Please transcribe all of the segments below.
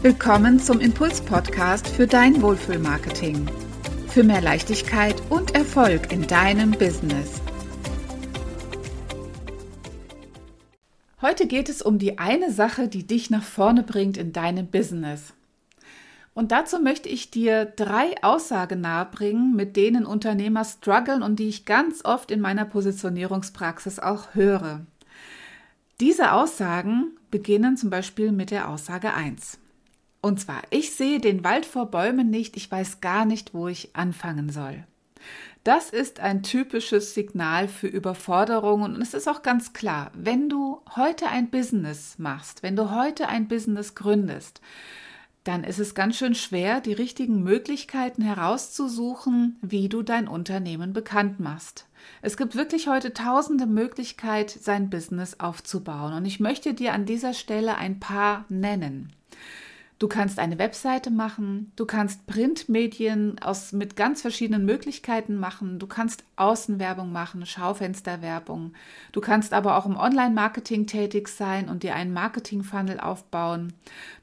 Willkommen zum Impuls-Podcast für dein Wohlfühlmarketing. Für mehr Leichtigkeit und Erfolg in deinem Business. Heute geht es um die eine Sache, die dich nach vorne bringt in deinem Business. Und dazu möchte ich dir drei Aussagen nahebringen, mit denen Unternehmer strugglen und die ich ganz oft in meiner Positionierungspraxis auch höre. Diese Aussagen beginnen zum Beispiel mit der Aussage 1. Und zwar, ich sehe den Wald vor Bäumen nicht, ich weiß gar nicht, wo ich anfangen soll. Das ist ein typisches Signal für Überforderungen und es ist auch ganz klar, wenn du heute ein Business machst, wenn du heute ein Business gründest, dann ist es ganz schön schwer, die richtigen Möglichkeiten herauszusuchen, wie du dein Unternehmen bekannt machst. Es gibt wirklich heute tausende Möglichkeiten, sein Business aufzubauen und ich möchte dir an dieser Stelle ein paar nennen. Du kannst eine Webseite machen, du kannst Printmedien aus, mit ganz verschiedenen Möglichkeiten machen, du kannst Außenwerbung machen, Schaufensterwerbung, du kannst aber auch im Online-Marketing tätig sein und dir einen Marketing-Funnel aufbauen,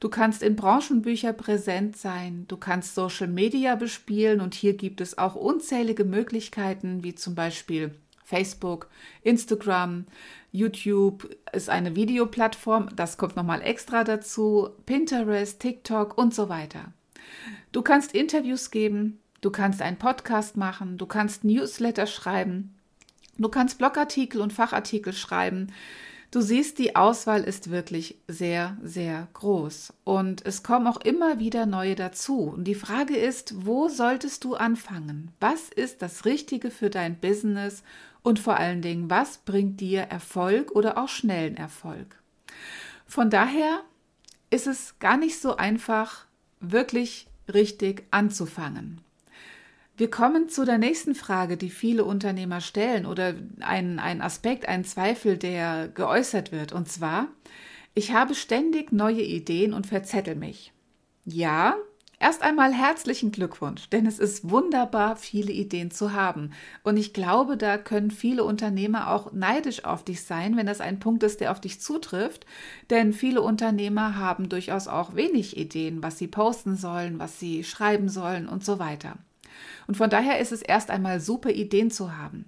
du kannst in Branchenbücher präsent sein, du kannst Social Media bespielen und hier gibt es auch unzählige Möglichkeiten, wie zum Beispiel Facebook, Instagram, YouTube ist eine Videoplattform, das kommt nochmal extra dazu, Pinterest, TikTok und so weiter. Du kannst Interviews geben, du kannst einen Podcast machen, du kannst Newsletter schreiben, du kannst Blogartikel und Fachartikel schreiben. Du siehst, die Auswahl ist wirklich sehr, sehr groß. Und es kommen auch immer wieder neue dazu. Und die Frage ist, wo solltest du anfangen? Was ist das Richtige für dein Business und vor allen Dingen, was bringt dir Erfolg oder auch schnellen Erfolg? Von daher ist es gar nicht so einfach, wirklich richtig anzufangen. Wir kommen zu der nächsten Frage, die viele Unternehmer stellen oder ein, ein Aspekt, ein Zweifel, der geäußert wird. Und zwar, ich habe ständig neue Ideen und verzettel mich. Ja, Erst einmal herzlichen Glückwunsch, denn es ist wunderbar, viele Ideen zu haben. Und ich glaube, da können viele Unternehmer auch neidisch auf dich sein, wenn das ein Punkt ist, der auf dich zutrifft. Denn viele Unternehmer haben durchaus auch wenig Ideen, was sie posten sollen, was sie schreiben sollen und so weiter. Und von daher ist es erst einmal super, Ideen zu haben.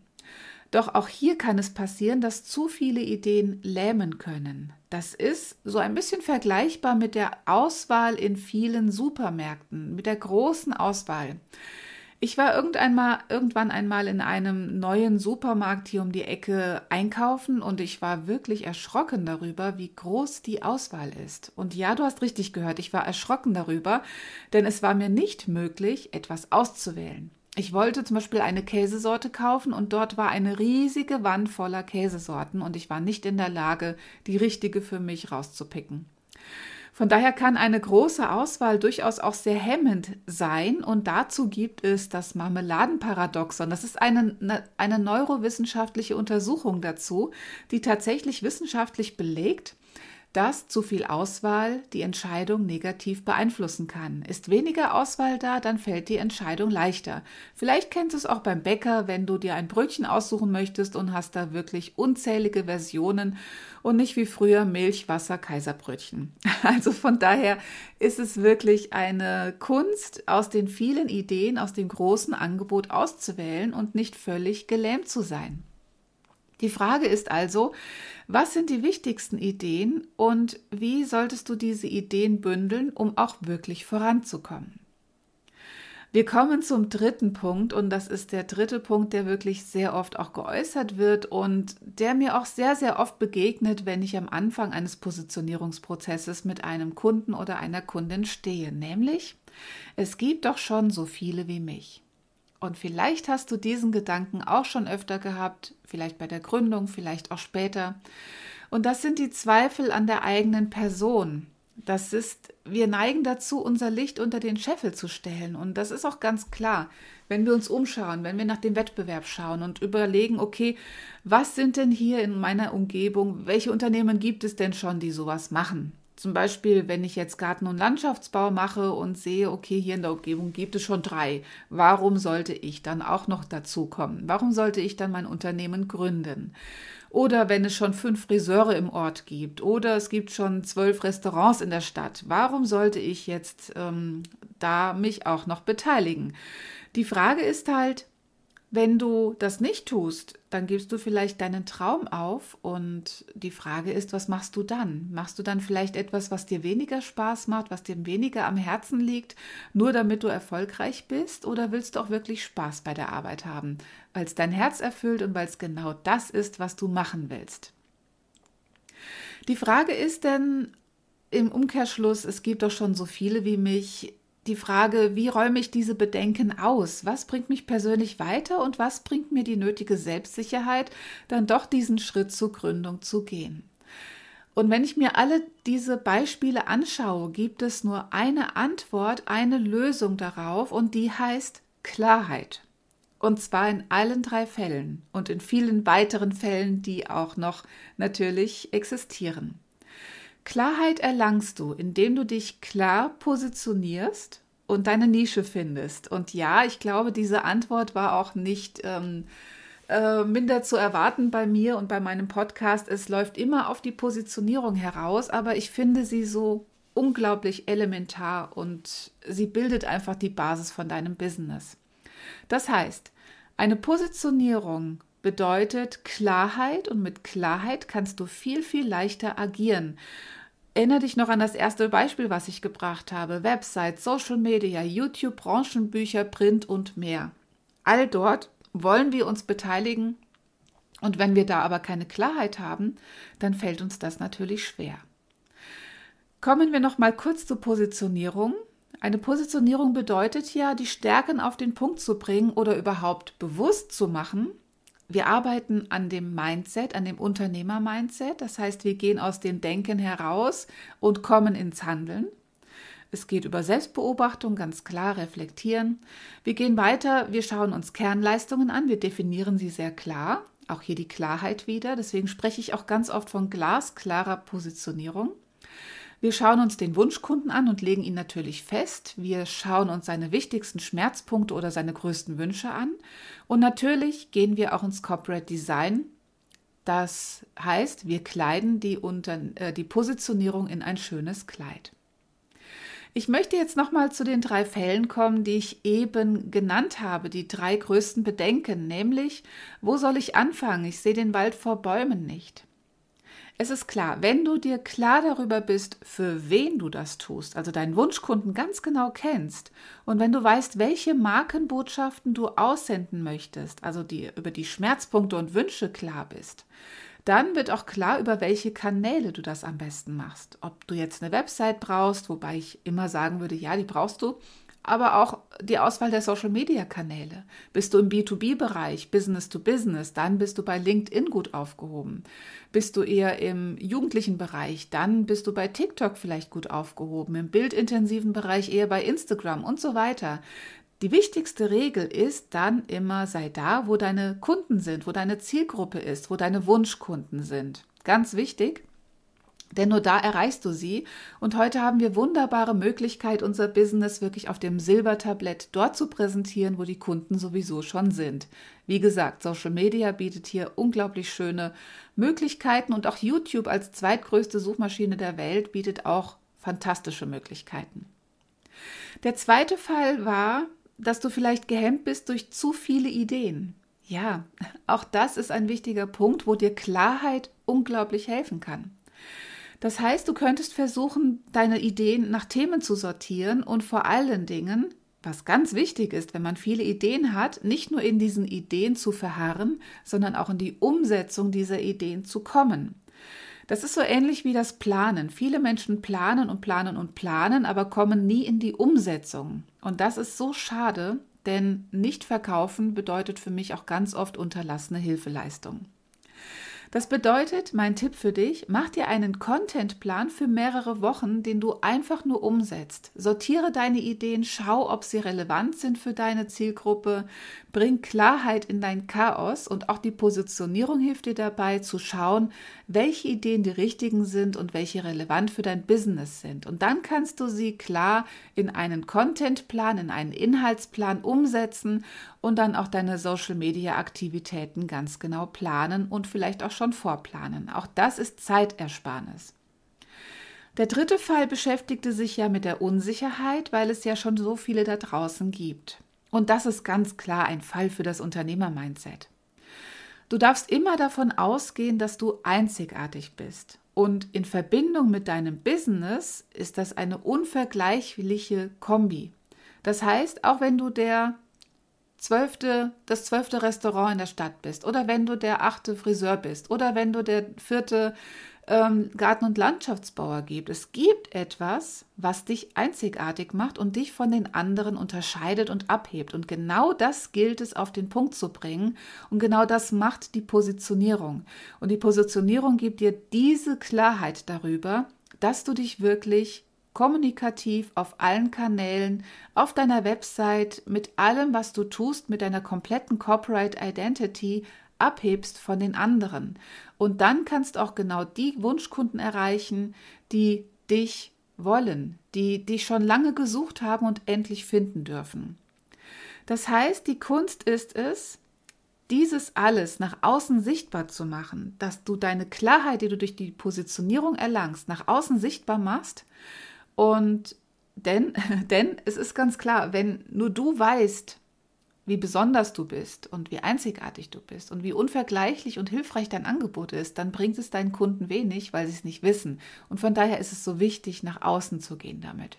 Doch auch hier kann es passieren, dass zu viele Ideen lähmen können. Das ist so ein bisschen vergleichbar mit der Auswahl in vielen Supermärkten, mit der großen Auswahl. Ich war irgendwann einmal in einem neuen Supermarkt hier um die Ecke einkaufen und ich war wirklich erschrocken darüber, wie groß die Auswahl ist. Und ja, du hast richtig gehört, ich war erschrocken darüber, denn es war mir nicht möglich, etwas auszuwählen. Ich wollte zum Beispiel eine Käsesorte kaufen und dort war eine riesige Wand voller Käsesorten und ich war nicht in der Lage, die richtige für mich rauszupicken. Von daher kann eine große Auswahl durchaus auch sehr hemmend sein und dazu gibt es das Marmeladenparadoxon. Das ist eine, ne, eine neurowissenschaftliche Untersuchung dazu, die tatsächlich wissenschaftlich belegt, dass zu viel Auswahl die Entscheidung negativ beeinflussen kann. Ist weniger Auswahl da, dann fällt die Entscheidung leichter. Vielleicht kennst du es auch beim Bäcker, wenn du dir ein Brötchen aussuchen möchtest und hast da wirklich unzählige Versionen und nicht wie früher Milch, Wasser, Kaiserbrötchen. Also von daher ist es wirklich eine Kunst, aus den vielen Ideen, aus dem großen Angebot auszuwählen und nicht völlig gelähmt zu sein. Die Frage ist also, was sind die wichtigsten Ideen und wie solltest du diese Ideen bündeln, um auch wirklich voranzukommen? Wir kommen zum dritten Punkt und das ist der dritte Punkt, der wirklich sehr oft auch geäußert wird und der mir auch sehr, sehr oft begegnet, wenn ich am Anfang eines Positionierungsprozesses mit einem Kunden oder einer Kundin stehe, nämlich es gibt doch schon so viele wie mich. Und vielleicht hast du diesen Gedanken auch schon öfter gehabt, vielleicht bei der Gründung, vielleicht auch später. Und das sind die Zweifel an der eigenen Person. Das ist, wir neigen dazu, unser Licht unter den Scheffel zu stellen. Und das ist auch ganz klar, wenn wir uns umschauen, wenn wir nach dem Wettbewerb schauen und überlegen, okay, was sind denn hier in meiner Umgebung, welche Unternehmen gibt es denn schon, die sowas machen? Zum Beispiel, wenn ich jetzt Garten- und Landschaftsbau mache und sehe, okay, hier in der Umgebung gibt es schon drei. Warum sollte ich dann auch noch dazu kommen? Warum sollte ich dann mein Unternehmen gründen? Oder wenn es schon fünf Friseure im Ort gibt oder es gibt schon zwölf Restaurants in der Stadt, warum sollte ich jetzt ähm, da mich auch noch beteiligen? Die Frage ist halt, wenn du das nicht tust, dann gibst du vielleicht deinen Traum auf und die Frage ist, was machst du dann? Machst du dann vielleicht etwas, was dir weniger Spaß macht, was dir weniger am Herzen liegt, nur damit du erfolgreich bist oder willst du auch wirklich Spaß bei der Arbeit haben, weil es dein Herz erfüllt und weil es genau das ist, was du machen willst? Die Frage ist denn im Umkehrschluss, es gibt doch schon so viele wie mich, die Frage, wie räume ich diese Bedenken aus? Was bringt mich persönlich weiter und was bringt mir die nötige Selbstsicherheit, dann doch diesen Schritt zur Gründung zu gehen? Und wenn ich mir alle diese Beispiele anschaue, gibt es nur eine Antwort, eine Lösung darauf und die heißt Klarheit. Und zwar in allen drei Fällen und in vielen weiteren Fällen, die auch noch natürlich existieren. Klarheit erlangst du, indem du dich klar positionierst und deine Nische findest. Und ja, ich glaube, diese Antwort war auch nicht ähm, äh, minder zu erwarten bei mir und bei meinem Podcast. Es läuft immer auf die Positionierung heraus, aber ich finde sie so unglaublich elementar und sie bildet einfach die Basis von deinem Business. Das heißt, eine Positionierung bedeutet Klarheit und mit Klarheit kannst du viel, viel leichter agieren. Erinnere dich noch an das erste Beispiel, was ich gebracht habe. Website, Social Media, YouTube, Branchenbücher, Print und mehr. All dort wollen wir uns beteiligen. Und wenn wir da aber keine Klarheit haben, dann fällt uns das natürlich schwer. Kommen wir noch mal kurz zur Positionierung. Eine Positionierung bedeutet ja, die Stärken auf den Punkt zu bringen oder überhaupt bewusst zu machen wir arbeiten an dem Mindset, an dem Unternehmer-Mindset. Das heißt, wir gehen aus dem Denken heraus und kommen ins Handeln. Es geht über Selbstbeobachtung, ganz klar reflektieren. Wir gehen weiter, wir schauen uns Kernleistungen an, wir definieren sie sehr klar. Auch hier die Klarheit wieder. Deswegen spreche ich auch ganz oft von glasklarer Positionierung. Wir schauen uns den Wunschkunden an und legen ihn natürlich fest. Wir schauen uns seine wichtigsten Schmerzpunkte oder seine größten Wünsche an. Und natürlich gehen wir auch ins Corporate Design. Das heißt, wir kleiden die, unter, äh, die Positionierung in ein schönes Kleid. Ich möchte jetzt nochmal zu den drei Fällen kommen, die ich eben genannt habe, die drei größten Bedenken, nämlich, wo soll ich anfangen? Ich sehe den Wald vor Bäumen nicht. Es ist klar, wenn du dir klar darüber bist, für wen du das tust, also deinen Wunschkunden ganz genau kennst und wenn du weißt, welche Markenbotschaften du aussenden möchtest, also die über die Schmerzpunkte und Wünsche klar bist, dann wird auch klar, über welche Kanäle du das am besten machst. Ob du jetzt eine Website brauchst, wobei ich immer sagen würde, ja, die brauchst du, aber auch die Auswahl der Social-Media-Kanäle. Bist du im B2B-Bereich, Business to Business, dann bist du bei LinkedIn gut aufgehoben. Bist du eher im jugendlichen Bereich, dann bist du bei TikTok vielleicht gut aufgehoben, im bildintensiven Bereich eher bei Instagram und so weiter. Die wichtigste Regel ist dann immer, sei da, wo deine Kunden sind, wo deine Zielgruppe ist, wo deine Wunschkunden sind. Ganz wichtig. Denn nur da erreichst du sie. Und heute haben wir wunderbare Möglichkeit, unser Business wirklich auf dem Silbertablett dort zu präsentieren, wo die Kunden sowieso schon sind. Wie gesagt, Social Media bietet hier unglaublich schöne Möglichkeiten und auch YouTube als zweitgrößte Suchmaschine der Welt bietet auch fantastische Möglichkeiten. Der zweite Fall war, dass du vielleicht gehemmt bist durch zu viele Ideen. Ja, auch das ist ein wichtiger Punkt, wo dir Klarheit unglaublich helfen kann. Das heißt, du könntest versuchen, deine Ideen nach Themen zu sortieren und vor allen Dingen, was ganz wichtig ist, wenn man viele Ideen hat, nicht nur in diesen Ideen zu verharren, sondern auch in die Umsetzung dieser Ideen zu kommen. Das ist so ähnlich wie das Planen. Viele Menschen planen und planen und planen, aber kommen nie in die Umsetzung. Und das ist so schade, denn nicht verkaufen bedeutet für mich auch ganz oft unterlassene Hilfeleistung. Das bedeutet, mein Tipp für dich, mach dir einen Contentplan für mehrere Wochen, den du einfach nur umsetzt. Sortiere deine Ideen, schau, ob sie relevant sind für deine Zielgruppe, bring Klarheit in dein Chaos und auch die Positionierung hilft dir dabei zu schauen, welche Ideen die richtigen sind und welche relevant für dein Business sind. Und dann kannst du sie klar in einen Contentplan, in einen Inhaltsplan umsetzen und dann auch deine Social-Media-Aktivitäten ganz genau planen und vielleicht auch schon vorplanen. Auch das ist Zeitersparnis. Der dritte Fall beschäftigte sich ja mit der Unsicherheit, weil es ja schon so viele da draußen gibt. Und das ist ganz klar ein Fall für das Unternehmer-Mindset. Du darfst immer davon ausgehen, dass du einzigartig bist. Und in Verbindung mit deinem Business ist das eine unvergleichliche Kombi. Das heißt, auch wenn du der zwölfte, das zwölfte Restaurant in der Stadt bist oder wenn du der achte Friseur bist oder wenn du der vierte ähm, Garten- und Landschaftsbauer gibt. Es gibt etwas, was dich einzigartig macht und dich von den anderen unterscheidet und abhebt. Und genau das gilt es auf den Punkt zu bringen. Und genau das macht die Positionierung. Und die Positionierung gibt dir diese Klarheit darüber, dass du dich wirklich kommunikativ auf allen Kanälen, auf deiner Website, mit allem, was du tust, mit deiner kompletten Corporate Identity abhebst von den anderen. Und dann kannst auch genau die Wunschkunden erreichen, die dich wollen, die dich schon lange gesucht haben und endlich finden dürfen. Das heißt, die Kunst ist es, dieses alles nach außen sichtbar zu machen, dass du deine Klarheit, die du durch die Positionierung erlangst, nach außen sichtbar machst. Und denn, denn es ist ganz klar, wenn nur du weißt, wie besonders du bist und wie einzigartig du bist und wie unvergleichlich und hilfreich dein Angebot ist, dann bringt es deinen Kunden wenig, weil sie es nicht wissen. Und von daher ist es so wichtig, nach außen zu gehen damit.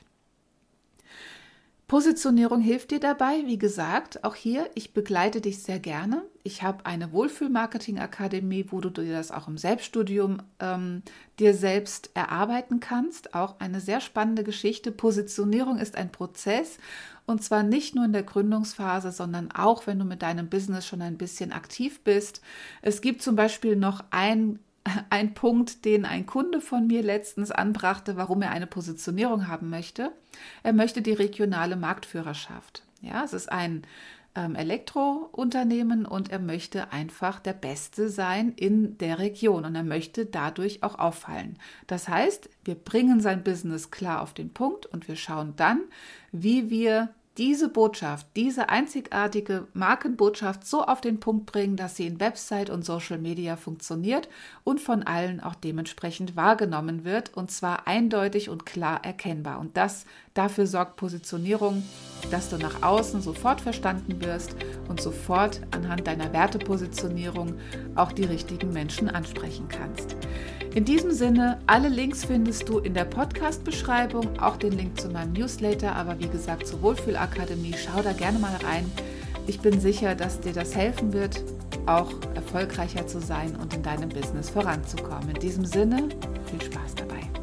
Positionierung hilft dir dabei, wie gesagt, auch hier, ich begleite dich sehr gerne. Ich habe eine Wohlfühl-Marketing-Akademie, wo du dir das auch im Selbststudium ähm, dir selbst erarbeiten kannst. Auch eine sehr spannende Geschichte. Positionierung ist ein Prozess und zwar nicht nur in der Gründungsphase, sondern auch, wenn du mit deinem Business schon ein bisschen aktiv bist. Es gibt zum Beispiel noch ein ein Punkt, den ein Kunde von mir letztens anbrachte, warum er eine Positionierung haben möchte. Er möchte die regionale Marktführerschaft. Ja, es ist ein ähm, Elektrounternehmen und er möchte einfach der Beste sein in der Region und er möchte dadurch auch auffallen. Das heißt, wir bringen sein Business klar auf den Punkt und wir schauen dann, wie wir diese Botschaft, diese einzigartige Markenbotschaft so auf den Punkt bringen, dass sie in Website und Social Media funktioniert und von allen auch dementsprechend wahrgenommen wird und zwar eindeutig und klar erkennbar. Und das dafür sorgt Positionierung, dass du nach außen sofort verstanden wirst und sofort anhand deiner Wertepositionierung auch die richtigen Menschen ansprechen kannst. In diesem Sinne, alle Links findest du in der Podcast-Beschreibung, auch den Link zu meinem Newsletter, aber wie gesagt zur Wohlfühlakademie, schau da gerne mal rein. Ich bin sicher, dass dir das helfen wird, auch erfolgreicher zu sein und in deinem Business voranzukommen. In diesem Sinne, viel Spaß dabei.